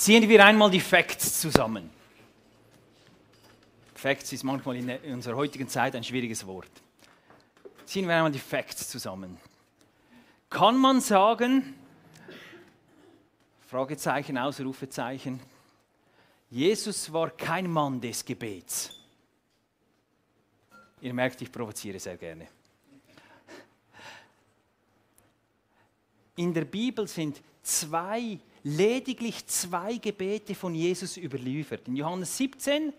Ziehen wir einmal die Facts zusammen. Facts ist manchmal in unserer heutigen Zeit ein schwieriges Wort. Ziehen wir einmal die Facts zusammen. Kann man sagen, Fragezeichen, Ausrufezeichen, Jesus war kein Mann des Gebets. Ihr merkt, ich provoziere sehr gerne. In der Bibel sind zwei, lediglich zwei Gebete von Jesus überliefert. In Johannes 17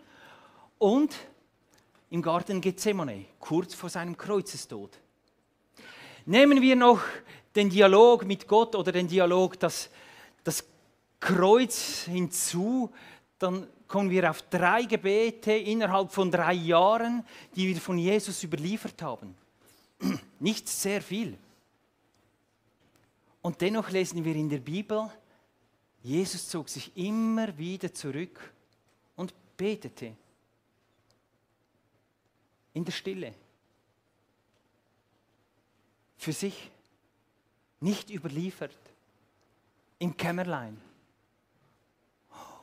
und im Garten Gethsemane, kurz vor seinem Kreuzestod. Nehmen wir noch den Dialog mit Gott oder den Dialog, das, das Kreuz hinzu, dann kommen wir auf drei Gebete innerhalb von drei Jahren, die wir von Jesus überliefert haben. Nicht sehr viel. Und dennoch lesen wir in der Bibel, Jesus zog sich immer wieder zurück und betete. In der Stille. Für sich. Nicht überliefert. Im Kämmerlein.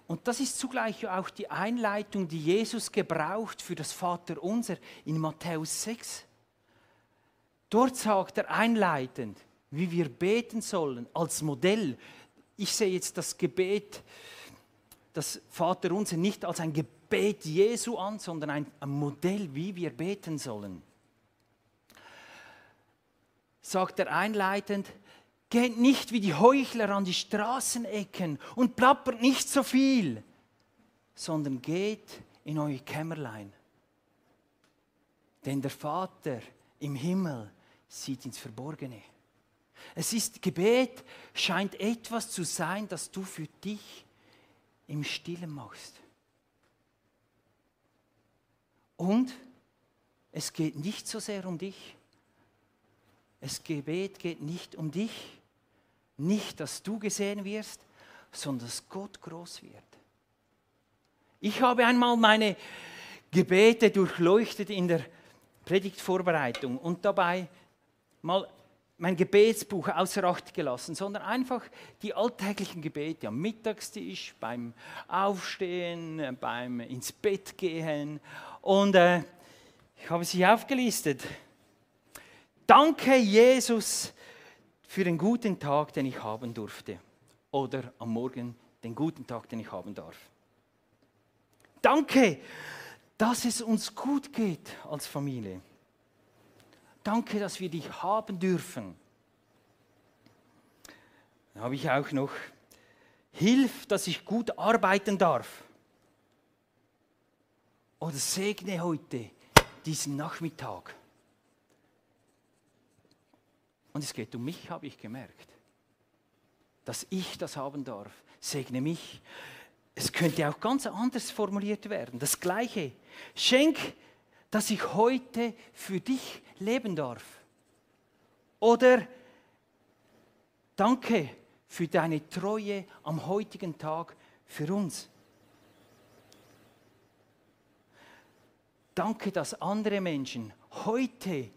Und das ist zugleich auch die Einleitung, die Jesus gebraucht für das Vaterunser in Matthäus 6. Dort sagt er einleitend, wie wir beten sollen, als Modell. Ich sehe jetzt das Gebet, das Vaterunser nicht als ein Gebet Jesu an, sondern ein, ein Modell, wie wir beten sollen. Sagt er einleitend, geht nicht wie die Heuchler an die Straßenecken und plappert nicht so viel, sondern geht in euer Kämmerlein. Denn der Vater im Himmel sieht ins Verborgene. Es ist Gebet, scheint etwas zu sein, das du für dich im Stillen machst. Und es geht nicht so sehr um dich. Es Gebet geht nicht um dich, nicht, dass du gesehen wirst, sondern dass Gott groß wird. Ich habe einmal meine Gebete durchleuchtet in der Predigtvorbereitung und dabei mal mein Gebetsbuch außer Acht gelassen, sondern einfach die alltäglichen Gebete am Mittagstisch, beim Aufstehen, beim ins Bett gehen. Und äh, ich habe sie aufgelistet. Danke, Jesus, für den guten Tag, den ich haben durfte. Oder am Morgen den guten Tag, den ich haben darf. Danke, dass es uns gut geht als Familie. Danke, dass wir dich haben dürfen. Dann habe ich auch noch, hilf, dass ich gut arbeiten darf. Oder segne heute diesen Nachmittag. Und es geht um mich, habe ich gemerkt. Dass ich das haben darf. Segne mich. Es könnte auch ganz anders formuliert werden. Das Gleiche. Schenk dass ich heute für dich leben darf. Oder danke für deine Treue am heutigen Tag für uns. Danke, dass andere Menschen heute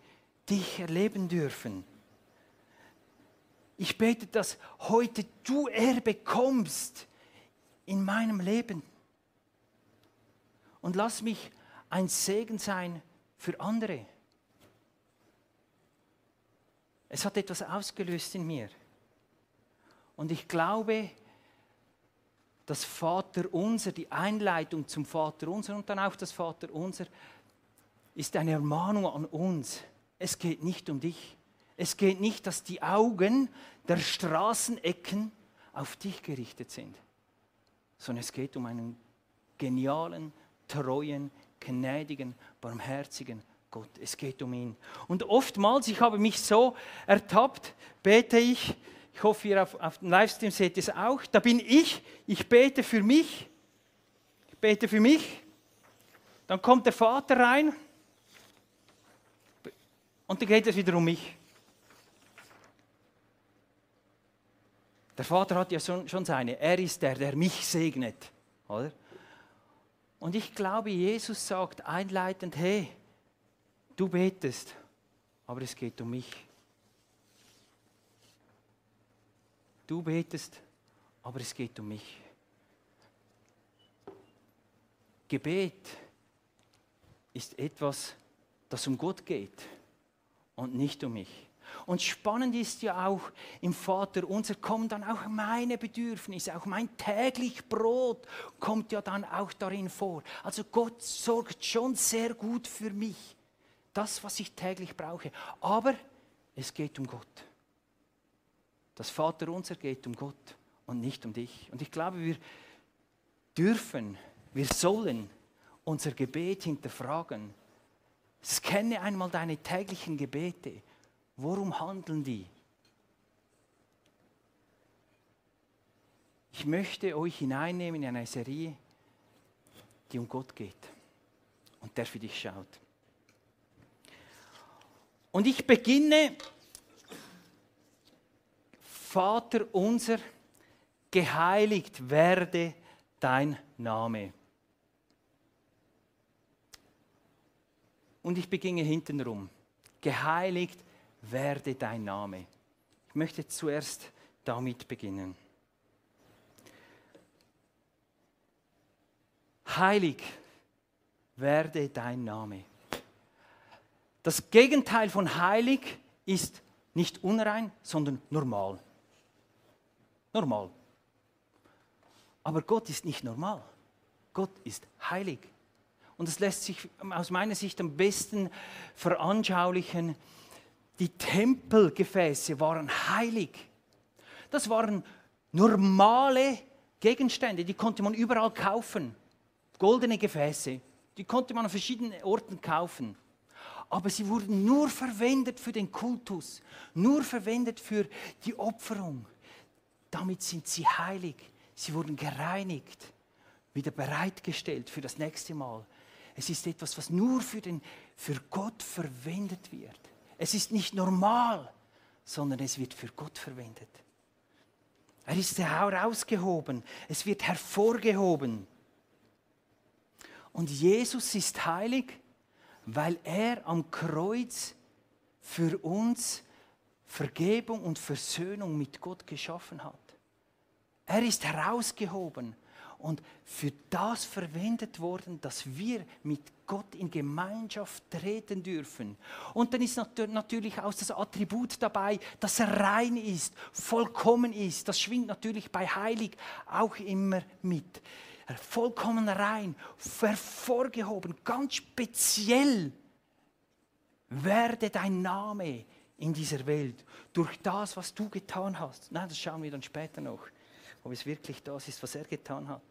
dich erleben dürfen. Ich bete, dass heute du Erbe kommst in meinem Leben. Und lass mich ein Segen sein für andere. Es hat etwas ausgelöst in mir. Und ich glaube, das Vaterunser, die Einleitung zum Vaterunser und dann auch das Vaterunser, ist eine Ermahnung an uns. Es geht nicht um dich. Es geht nicht, dass die Augen der Straßenecken auf dich gerichtet sind, sondern es geht um einen genialen, treuen, gnädigen, barmherzigen Gott. Es geht um ihn. Und oftmals, ich habe mich so ertappt, bete ich, ich hoffe, ihr auf, auf dem Livestream seht es auch, da bin ich, ich bete für mich, ich bete für mich, dann kommt der Vater rein und dann geht es wieder um mich. Der Vater hat ja schon seine, er ist der, der mich segnet. Oder? Und ich glaube, Jesus sagt einleitend, hey, du betest, aber es geht um mich. Du betest, aber es geht um mich. Gebet ist etwas, das um Gott geht und nicht um mich. Und spannend ist ja auch im Vater unser kommen dann auch meine Bedürfnisse, auch mein täglich Brot kommt ja dann auch darin vor. Also Gott sorgt schon sehr gut für mich, das, was ich täglich brauche. Aber es geht um Gott. Das Vater unser geht um Gott und nicht um dich. Und ich glaube, wir dürfen, wir sollen unser Gebet hinterfragen. Scanne einmal deine täglichen Gebete. Worum handeln die? Ich möchte euch hineinnehmen in eine Serie, die um Gott geht und der für dich schaut. Und ich beginne, Vater unser, geheiligt werde dein Name. Und ich beginne hintenrum. Geheiligt werde dein Name. Ich möchte zuerst damit beginnen. Heilig werde dein Name. Das Gegenteil von heilig ist nicht unrein, sondern normal. Normal. Aber Gott ist nicht normal. Gott ist heilig. Und es lässt sich aus meiner Sicht am besten veranschaulichen. Die Tempelgefäße waren heilig. Das waren normale Gegenstände, die konnte man überall kaufen. Goldene Gefäße, die konnte man an verschiedenen Orten kaufen. Aber sie wurden nur verwendet für den Kultus, nur verwendet für die Opferung. Damit sind sie heilig. Sie wurden gereinigt, wieder bereitgestellt für das nächste Mal. Es ist etwas, was nur für, den, für Gott verwendet wird. Es ist nicht normal, sondern es wird für Gott verwendet. Er ist herausgehoben, es wird hervorgehoben. Und Jesus ist heilig, weil er am Kreuz für uns Vergebung und Versöhnung mit Gott geschaffen hat. Er ist herausgehoben und für das verwendet worden, dass wir mit Gott in Gemeinschaft treten dürfen. Und dann ist natürlich auch das Attribut dabei, dass er rein ist, vollkommen ist. Das schwingt natürlich bei Heilig auch immer mit. Vollkommen rein, hervorgehoben, ganz speziell werde dein Name in dieser Welt durch das, was du getan hast. Nein, das schauen wir dann später noch ob es wirklich das ist, was er getan hat.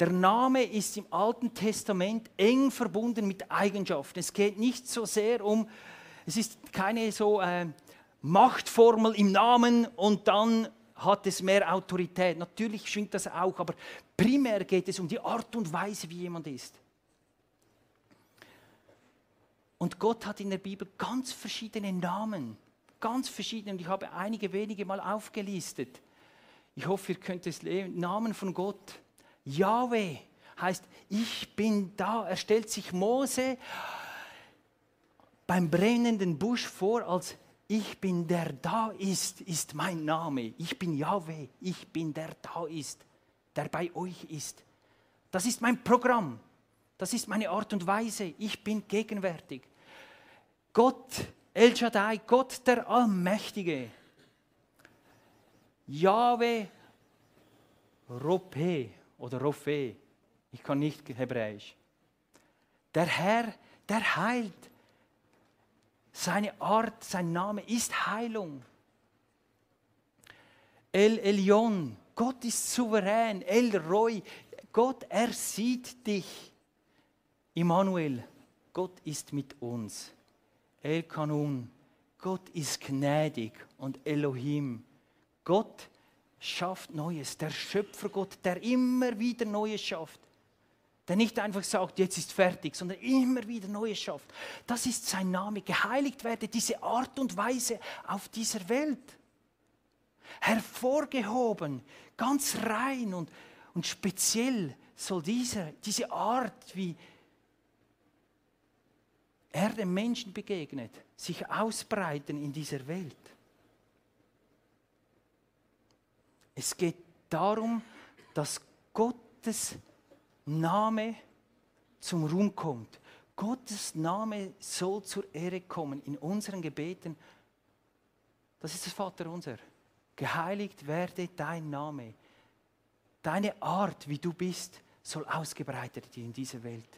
Der Name ist im Alten Testament eng verbunden mit Eigenschaften. Es geht nicht so sehr um, es ist keine so äh, Machtformel im Namen und dann hat es mehr Autorität. Natürlich schwingt das auch, aber primär geht es um die Art und Weise, wie jemand ist. Und Gott hat in der Bibel ganz verschiedene Namen ganz verschiedene und ich habe einige wenige mal aufgelistet. Ich hoffe, ihr könnt es lesen. Namen von Gott. Yahweh heißt, ich bin da. Er stellt sich Mose beim brennenden Busch vor als ich bin der da ist, ist mein Name. Ich bin Yahweh. Ich bin der da ist, der bei euch ist. Das ist mein Programm. Das ist meine Art und Weise. Ich bin gegenwärtig. Gott El Shaddai, Gott der Allmächtige. Jahwe Rope oder Rofe. Ich kann nicht Hebräisch. Der Herr, der heilt. Seine Art, sein Name ist Heilung. El Elion, Gott ist souverän. El Roy, Gott, er sieht dich. Immanuel, Gott ist mit uns. El Kanun, Gott ist gnädig und Elohim. Gott schafft Neues, der Schöpfergott, der immer wieder Neues schafft. Der nicht einfach sagt, jetzt ist fertig, sondern immer wieder Neues schafft. Das ist sein Name. Geheiligt werde diese Art und Weise auf dieser Welt. Hervorgehoben, ganz rein und, und speziell soll diese, diese Art, wie, er dem Menschen begegnet, sich ausbreiten in dieser Welt. Es geht darum, dass Gottes Name zum Ruhm kommt. Gottes Name soll zur Ehre kommen in unseren Gebeten. Das ist das Vaterunser. Geheiligt werde dein Name. Deine Art, wie du bist, soll ausgebreitet in dieser Welt.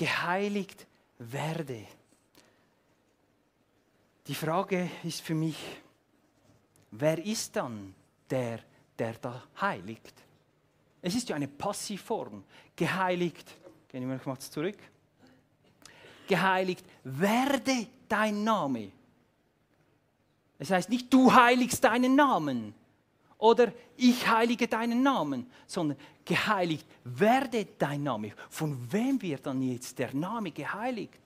Geheiligt werde. Die Frage ist für mich, wer ist dann der, der da heiligt? Es ist ja eine Passivform. Geheiligt. Gehen wir mal zurück. Geheiligt werde dein Name. Es heißt nicht, du heiligst deinen Namen oder ich heilige deinen Namen, sondern geheiligt werde dein Name. Von wem wird dann jetzt der Name geheiligt?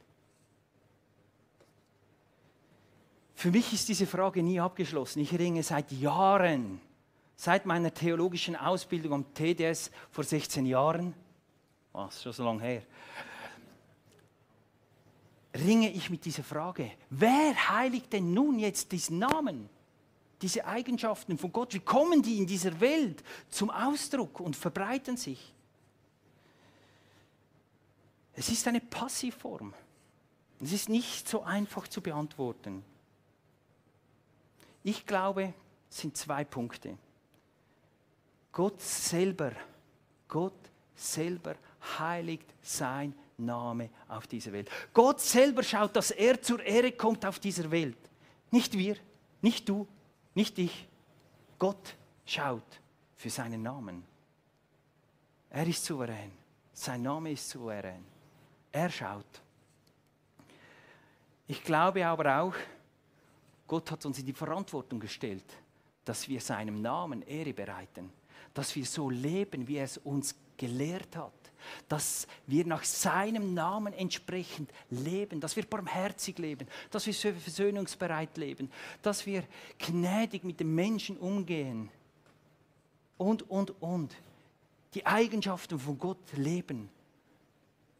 Für mich ist diese Frage nie abgeschlossen. Ich ringe seit Jahren, seit meiner theologischen Ausbildung am TDS vor 16 Jahren, was schon so lange her, ringe ich mit dieser Frage. Wer heiligt denn nun jetzt diesen Namen? Diese Eigenschaften von Gott, wie kommen die in dieser Welt zum Ausdruck und verbreiten sich? Es ist eine Passivform. Es ist nicht so einfach zu beantworten. Ich glaube, es sind zwei Punkte. Gott selber, Gott selber heiligt sein Name auf dieser Welt. Gott selber schaut, dass er zur Ehre kommt auf dieser Welt. Nicht wir, nicht du, nicht ich. Gott schaut für seinen Namen. Er ist souverän. Sein Name ist souverän. Er schaut. Ich glaube aber auch, Gott hat uns in die Verantwortung gestellt, dass wir seinem Namen Ehre bereiten, dass wir so leben, wie er es uns gelehrt hat dass wir nach seinem Namen entsprechend leben, dass wir barmherzig leben, dass wir versöhnungsbereit leben, dass wir gnädig mit den Menschen umgehen und, und, und. Die Eigenschaften von Gott leben.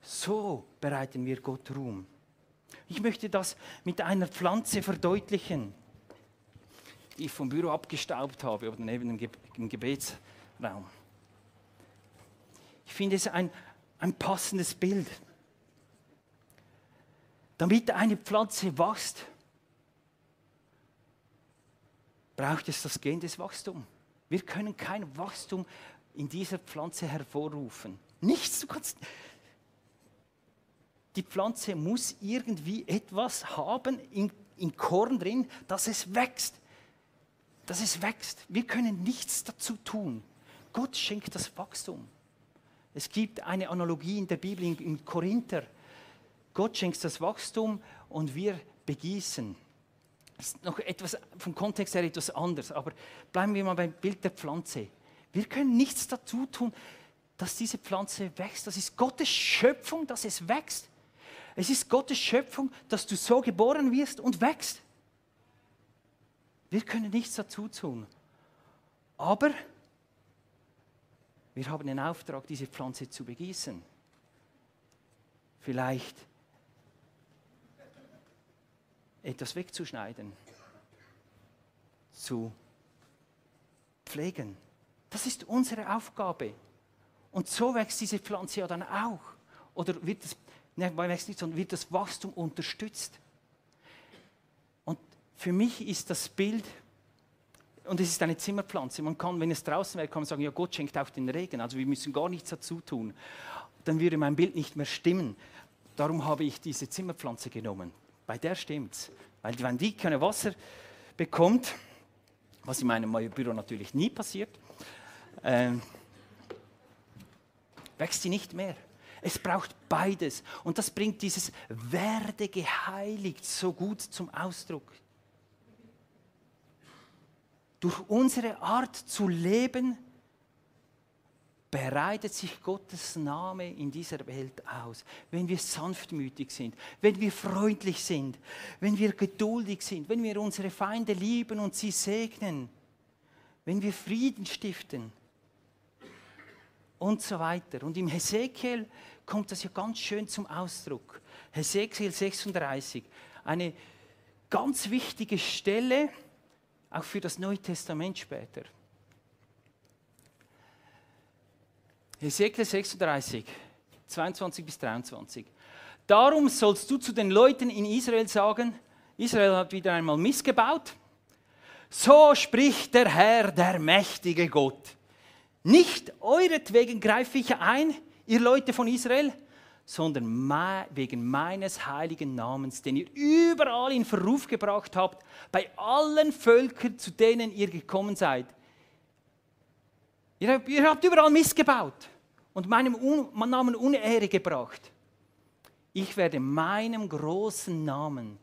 So bereiten wir Gott Ruhm. Ich möchte das mit einer Pflanze verdeutlichen, die ich vom Büro abgestaubt habe oder neben dem Gebetsraum. Ich finde es ein, ein passendes Bild. Damit eine Pflanze wächst, braucht es das Gen des Wachstums. Wir können kein Wachstum in dieser Pflanze hervorrufen. Nichts. Du kannst, die Pflanze muss irgendwie etwas haben im, im Korn drin, dass es wächst. Dass es wächst. Wir können nichts dazu tun. Gott schenkt das Wachstum. Es gibt eine Analogie in der Bibel, in Korinther. Gott schenkt das Wachstum und wir begießen. Das ist noch etwas vom Kontext her etwas anders, aber bleiben wir mal beim Bild der Pflanze. Wir können nichts dazu tun, dass diese Pflanze wächst. Das ist Gottes Schöpfung, dass es wächst. Es ist Gottes Schöpfung, dass du so geboren wirst und wächst. Wir können nichts dazu tun. Aber wir haben den Auftrag, diese Pflanze zu begießen. Vielleicht etwas wegzuschneiden, zu pflegen. Das ist unsere Aufgabe. Und so wächst diese Pflanze ja dann auch. Oder wird das, ne, wächst nicht, sondern wird das Wachstum unterstützt. Und für mich ist das Bild und es ist eine Zimmerpflanze. Man kann, wenn es draußen wäre, kann man sagen, ja, Gott schenkt auch den Regen. Also wir müssen gar nichts dazu tun. Dann würde mein Bild nicht mehr stimmen. Darum habe ich diese Zimmerpflanze genommen. Bei der stimmt es. Weil wenn die kein Wasser bekommt, was in meinem Büro natürlich nie passiert, äh, wächst sie nicht mehr. Es braucht beides. Und das bringt dieses Werde geheiligt so gut zum Ausdruck. Durch unsere Art zu leben bereitet sich Gottes Name in dieser Welt aus. Wenn wir sanftmütig sind, wenn wir freundlich sind, wenn wir geduldig sind, wenn wir unsere Feinde lieben und sie segnen, wenn wir Frieden stiften und so weiter. Und im Hesekiel kommt das ja ganz schön zum Ausdruck. Hesekiel 36, eine ganz wichtige Stelle, auch für das Neue Testament später. Hesekiel 36, 22 bis 23. Darum sollst du zu den Leuten in Israel sagen, Israel hat wieder einmal missgebaut. So spricht der Herr, der mächtige Gott. Nicht euretwegen greife ich ein, ihr Leute von Israel, sondern wegen meines heiligen Namens, den ihr überall in Verruf gebracht habt, bei allen Völkern, zu denen ihr gekommen seid. Ihr habt, ihr habt überall missgebaut und meinem Namen Unehre gebracht. Ich werde meinem großen Namen,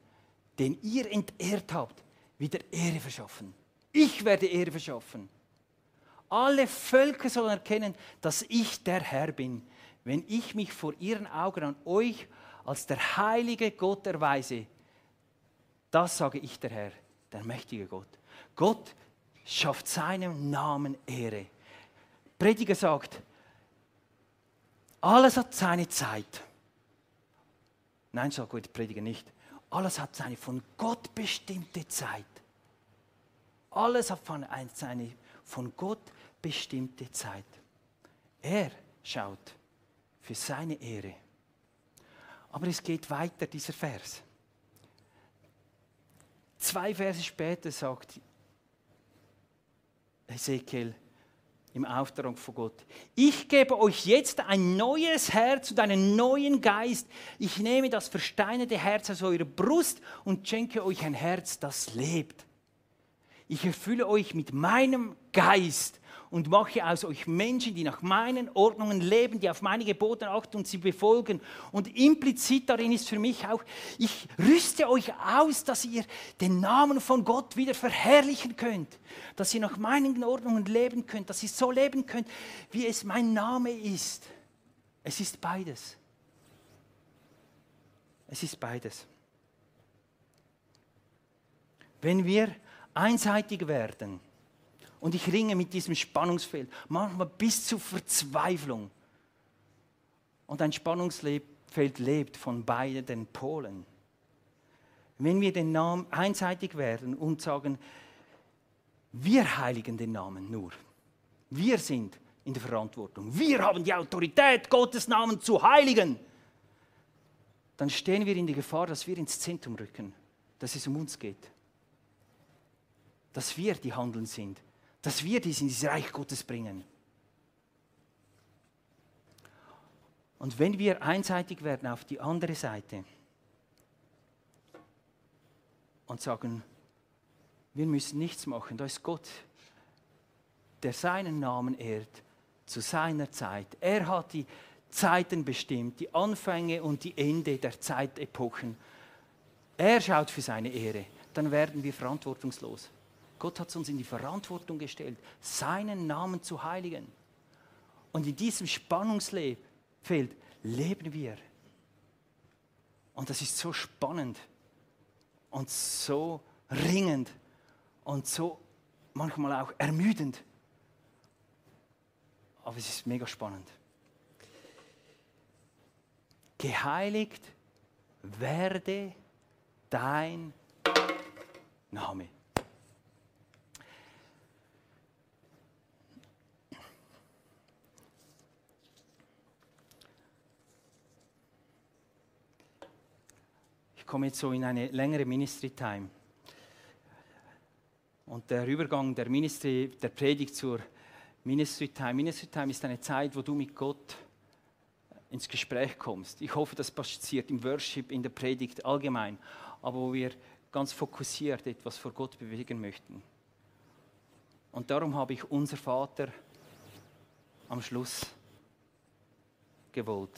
den ihr entehrt habt, wieder Ehre verschaffen. Ich werde Ehre verschaffen. Alle Völker sollen erkennen, dass ich der Herr bin, wenn ich mich vor ihren Augen an euch als der heilige Gott erweise. Das sage ich der Herr, der mächtige Gott. Gott schafft seinem Namen Ehre. Prediger sagt, alles hat seine Zeit. Nein, sagt gut, Prediger nicht. Alles hat seine von Gott bestimmte Zeit. Alles hat seine von Gott bestimmte Zeit. Er schaut für seine Ehre. Aber es geht weiter, dieser Vers. Zwei Verse später sagt Ezekiel, im Auftrag von Gott. Ich gebe euch jetzt ein neues Herz und einen neuen Geist. Ich nehme das versteinerte Herz aus eurer Brust und schenke euch ein Herz, das lebt. Ich erfülle euch mit meinem Geist und mache aus euch Menschen, die nach meinen Ordnungen leben, die auf meine Gebote achten und sie befolgen. Und implizit darin ist für mich auch, ich rüste euch aus, dass ihr den Namen von Gott wieder verherrlichen könnt, dass ihr nach meinen Ordnungen leben könnt, dass ihr so leben könnt, wie es mein Name ist. Es ist beides. Es ist beides. Wenn wir einseitig werden, und ich ringe mit diesem Spannungsfeld, manchmal bis zur Verzweiflung. Und ein Spannungsfeld lebt von beiden Polen. Wenn wir den Namen einseitig werden und sagen, wir heiligen den Namen nur, wir sind in der Verantwortung, wir haben die Autorität, Gottes Namen zu heiligen, dann stehen wir in der Gefahr, dass wir ins Zentrum rücken, dass es um uns geht, dass wir die Handeln sind dass wir dies in dieses Reich Gottes bringen. Und wenn wir einseitig werden auf die andere Seite und sagen, wir müssen nichts machen, da ist Gott, der seinen Namen ehrt zu seiner Zeit. Er hat die Zeiten bestimmt, die Anfänge und die Ende der Zeitepochen. Er schaut für seine Ehre. Dann werden wir verantwortungslos. Gott hat uns in die Verantwortung gestellt, seinen Namen zu heiligen. Und in diesem Spannungsfeld leben wir. Und das ist so spannend und so ringend und so manchmal auch ermüdend. Aber es ist mega spannend. Geheiligt werde dein Name. Komme jetzt so in eine längere Ministry Time. Und der Übergang der, Ministry, der Predigt zur Ministry Time. Ministry Time ist eine Zeit, wo du mit Gott ins Gespräch kommst. Ich hoffe, das passiert im Worship, in der Predigt allgemein, aber wo wir ganz fokussiert etwas vor Gott bewegen möchten. Und darum habe ich unser Vater am Schluss gewollt.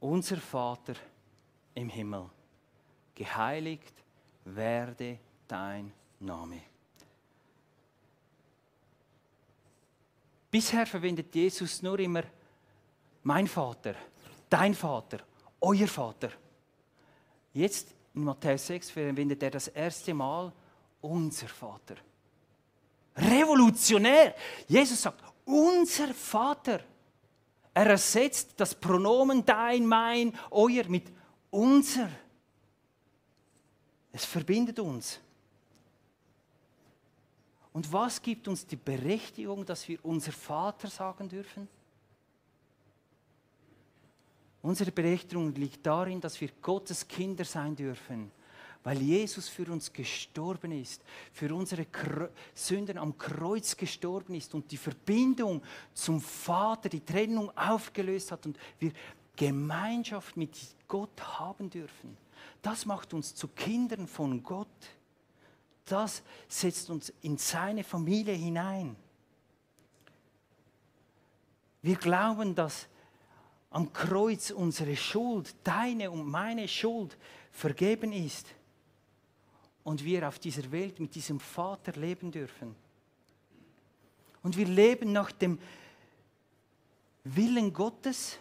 Unser Vater im Himmel, geheiligt werde dein Name. Bisher verwendet Jesus nur immer mein Vater, dein Vater, euer Vater. Jetzt in Matthäus 6 verwendet er das erste Mal unser Vater. Revolutionär. Jesus sagt, unser Vater. Er ersetzt das Pronomen dein, mein, euer mit unser. Es verbindet uns. Und was gibt uns die Berechtigung, dass wir unser Vater sagen dürfen? Unsere Berechtigung liegt darin, dass wir Gottes Kinder sein dürfen, weil Jesus für uns gestorben ist, für unsere Sünden am Kreuz gestorben ist und die Verbindung zum Vater, die Trennung aufgelöst hat und wir Gemeinschaft mit Gott haben dürfen. Das macht uns zu Kindern von Gott. Das setzt uns in seine Familie hinein. Wir glauben, dass am Kreuz unsere Schuld, deine und meine Schuld, vergeben ist und wir auf dieser Welt mit diesem Vater leben dürfen. Und wir leben nach dem Willen Gottes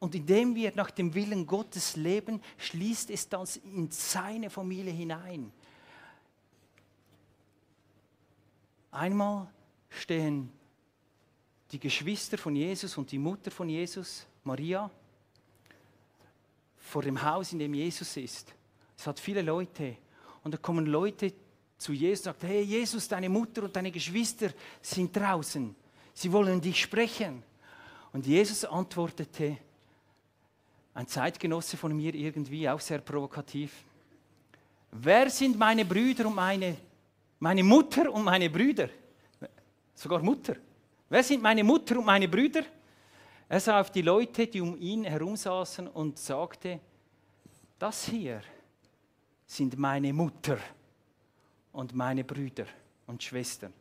und indem wir nach dem Willen Gottes leben, schließt es das in seine Familie hinein. Einmal stehen die Geschwister von Jesus und die Mutter von Jesus Maria vor dem Haus, in dem Jesus ist. Es hat viele Leute. Und da kommen Leute zu Jesus und sagen, hey Jesus, deine Mutter und deine Geschwister sind draußen. Sie wollen dich sprechen. Und Jesus antwortete, ein Zeitgenosse von mir irgendwie, auch sehr provokativ, wer sind meine Brüder und meine, meine Mutter und meine Brüder? Sogar Mutter. Wer sind meine Mutter und meine Brüder? Er sah auf die Leute, die um ihn herum saßen und sagte, das hier sind meine Mutter und meine Brüder und Schwestern.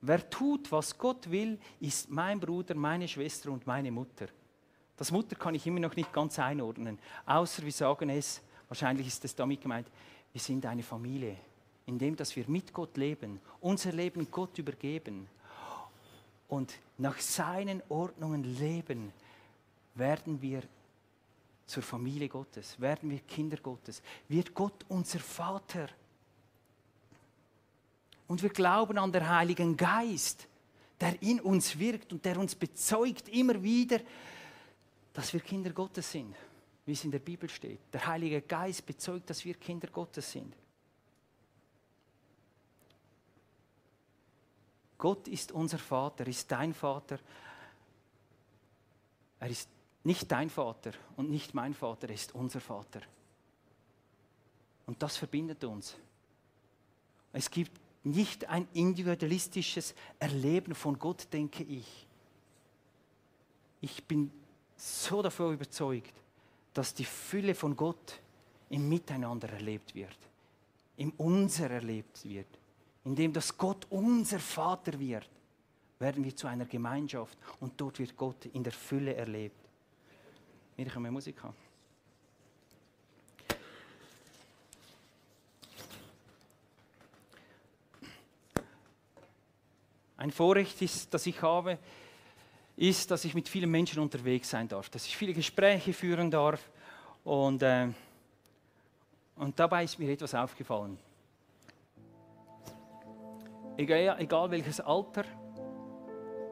Wer tut, was Gott will, ist mein Bruder, meine Schwester und meine Mutter. Das Mutter kann ich immer noch nicht ganz einordnen, außer wir sagen es, wahrscheinlich ist es damit gemeint, wir sind eine Familie, indem dass wir mit Gott leben, unser Leben Gott übergeben und nach seinen Ordnungen leben, werden wir zur Familie Gottes, werden wir Kinder Gottes, wird Gott unser Vater. Und wir glauben an den Heiligen Geist, der in uns wirkt und der uns bezeugt immer wieder, dass wir Kinder Gottes sind, wie es in der Bibel steht. Der Heilige Geist bezeugt, dass wir Kinder Gottes sind. Gott ist unser Vater, ist dein Vater. Er ist nicht dein Vater und nicht mein Vater, er ist unser Vater. Und das verbindet uns. Es gibt nicht ein individualistisches Erleben von Gott, denke ich. Ich bin so davon überzeugt, dass die Fülle von Gott im Miteinander erlebt wird, im Unser erlebt wird indem dass Gott unser Vater wird, werden wir zu einer Gemeinschaft und dort wird Gott in der Fülle erlebt. Wir können Musik haben. Ein Vorrecht, ist, das ich habe, ist, dass ich mit vielen Menschen unterwegs sein darf, dass ich viele Gespräche führen darf. Und, äh, und dabei ist mir etwas aufgefallen egal, egal welches Alter,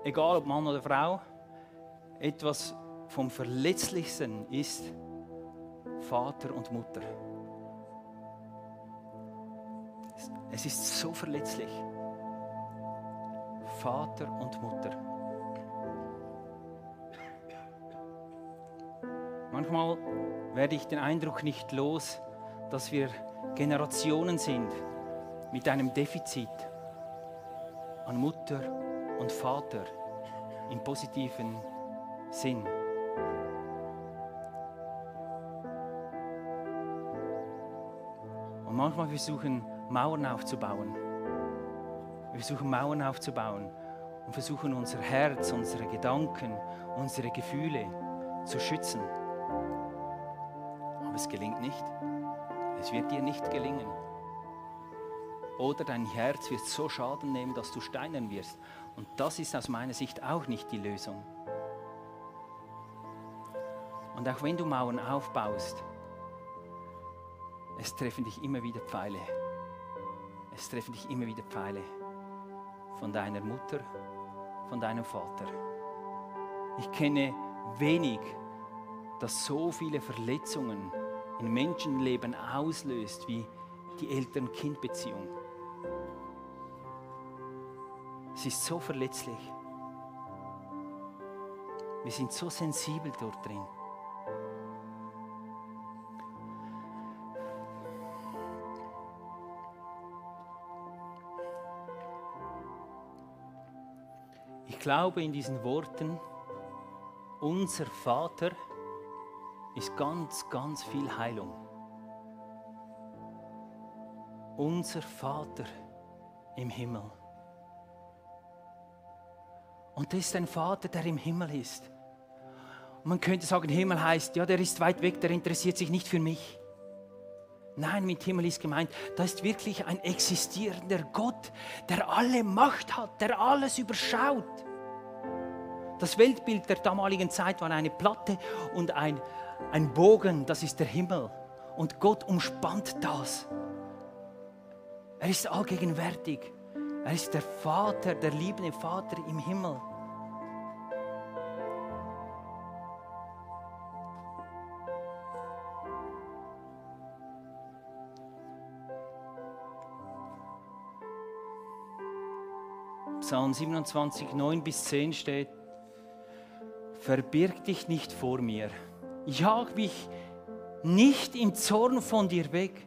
egal ob Mann oder Frau, etwas vom Verletzlichsten ist Vater und Mutter. Es ist so verletzlich. Vater und Mutter. Manchmal werde ich den Eindruck nicht los, dass wir Generationen sind mit einem Defizit an Mutter und Vater im positiven Sinn. Und manchmal versuchen Mauern aufzubauen. Wir versuchen Mauern aufzubauen und versuchen unser Herz, unsere Gedanken, unsere Gefühle zu schützen. Aber es gelingt nicht. Es wird dir nicht gelingen. Oder dein Herz wird so Schaden nehmen, dass du steinen wirst. Und das ist aus meiner Sicht auch nicht die Lösung. Und auch wenn du Mauern aufbaust, es treffen dich immer wieder Pfeile. Es treffen dich immer wieder Pfeile von deiner Mutter, von deinem Vater. Ich kenne wenig, das so viele Verletzungen in Menschenleben auslöst wie die Eltern-Kind-Beziehung. Es ist so verletzlich. Wir sind so sensibel dort drin. Glaube in diesen Worten, unser Vater ist ganz, ganz viel Heilung. Unser Vater im Himmel. Und das ist ein Vater, der im Himmel ist. Und man könnte sagen, Himmel heißt, ja, der ist weit weg, der interessiert sich nicht für mich. Nein, mit Himmel ist gemeint, da ist wirklich ein existierender Gott, der alle Macht hat, der alles überschaut. Das Weltbild der damaligen Zeit war eine Platte und ein, ein Bogen, das ist der Himmel. Und Gott umspannt das. Er ist allgegenwärtig. Er ist der Vater, der liebende Vater im Himmel. Psalm 27, 9 bis 10 steht, verbirg dich nicht vor mir, jag mich nicht im Zorn von dir weg.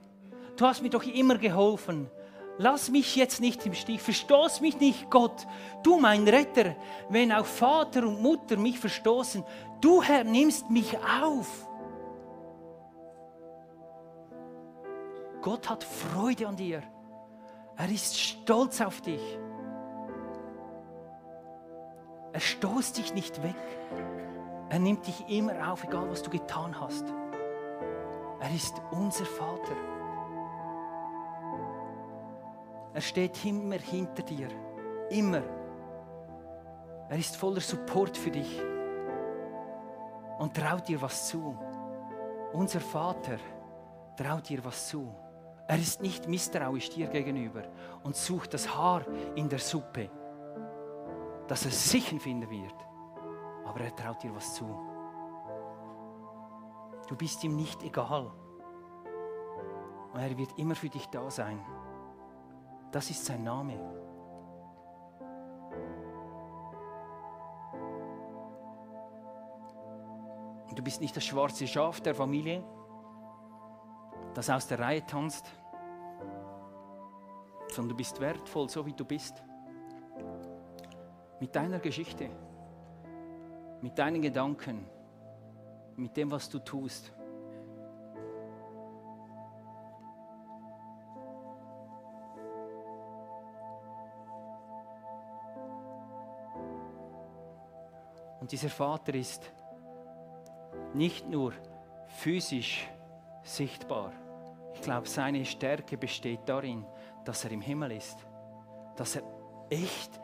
Du hast mir doch immer geholfen. Lass mich jetzt nicht im Stich, verstoß mich nicht, Gott. Du, mein Retter, wenn auch Vater und Mutter mich verstoßen, du, Herr, nimmst mich auf. Gott hat Freude an dir. Er ist stolz auf dich. Er stoßt dich nicht weg. Er nimmt dich immer auf, egal was du getan hast. Er ist unser Vater. Er steht immer hinter dir. Immer. Er ist voller Support für dich und traut dir was zu. Unser Vater traut dir was zu. Er ist nicht misstrauisch dir gegenüber und sucht das Haar in der Suppe dass er sicher finden wird. Aber er traut dir was zu. Du bist ihm nicht egal. Und er wird immer für dich da sein. Das ist sein Name. Und du bist nicht das schwarze Schaf der Familie, das aus der Reihe tanzt, sondern du bist wertvoll, so wie du bist mit deiner Geschichte, mit deinen Gedanken, mit dem, was du tust. Und dieser Vater ist nicht nur physisch sichtbar. Ich glaube, seine Stärke besteht darin, dass er im Himmel ist, dass er echt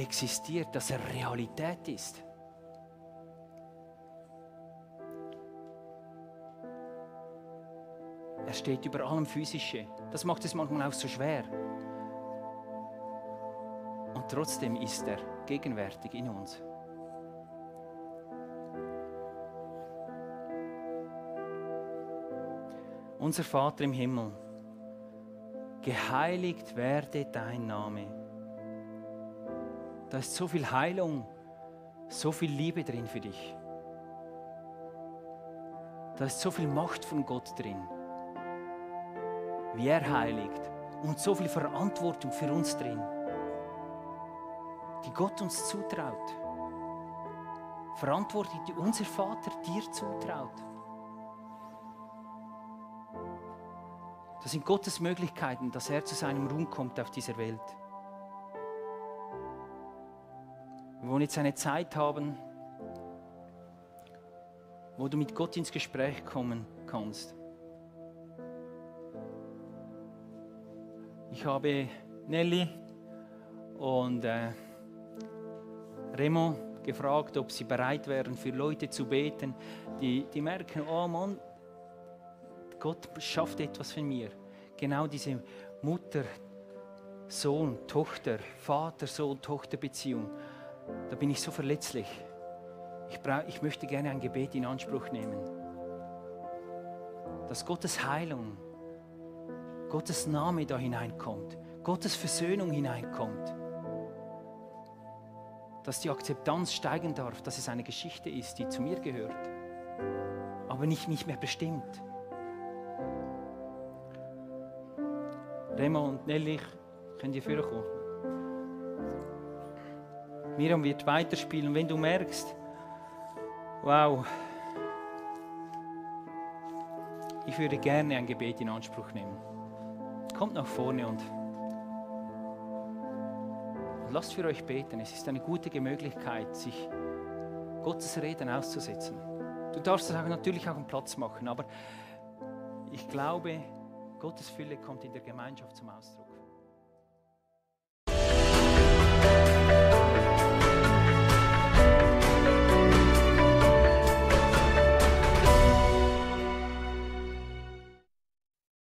existiert, dass er Realität ist. Er steht über allem Physische. Das macht es manchmal auch so schwer. Und trotzdem ist er gegenwärtig in uns. Unser Vater im Himmel, geheiligt werde dein Name da ist so viel Heilung, so viel Liebe drin für dich. Da ist so viel Macht von Gott drin, wie er heiligt und so viel Verantwortung für uns drin, die Gott uns zutraut. Verantwortung, die unser Vater dir zutraut. Das sind Gottes Möglichkeiten, dass er zu seinem Ruhm kommt auf dieser Welt. Wir wollen jetzt eine Zeit haben, wo du mit Gott ins Gespräch kommen kannst. Ich habe Nelly und äh, Remo gefragt, ob sie bereit wären, für Leute zu beten, die, die merken, oh Mann, Gott schafft etwas von mir. Genau diese Mutter, Sohn, Tochter, Vater, Sohn, Tochter Beziehung da bin ich so verletzlich. Ich, brauch, ich möchte gerne ein Gebet in Anspruch nehmen. Dass Gottes Heilung Gottes Name da hineinkommt, Gottes Versöhnung hineinkommt, dass die Akzeptanz steigen darf, dass es eine Geschichte ist, die zu mir gehört, aber nicht mich mehr bestimmt. Remo und Nelly, könnt ihr vorkommen? Miriam wird weiterspielen. Wenn du merkst, wow, ich würde gerne ein Gebet in Anspruch nehmen. Kommt nach vorne und lasst für euch beten. Es ist eine gute Möglichkeit, sich Gottes Reden auszusetzen. Du darfst das auch natürlich auch einen Platz machen, aber ich glaube, Gottes Fülle kommt in der Gemeinschaft zum Ausdruck.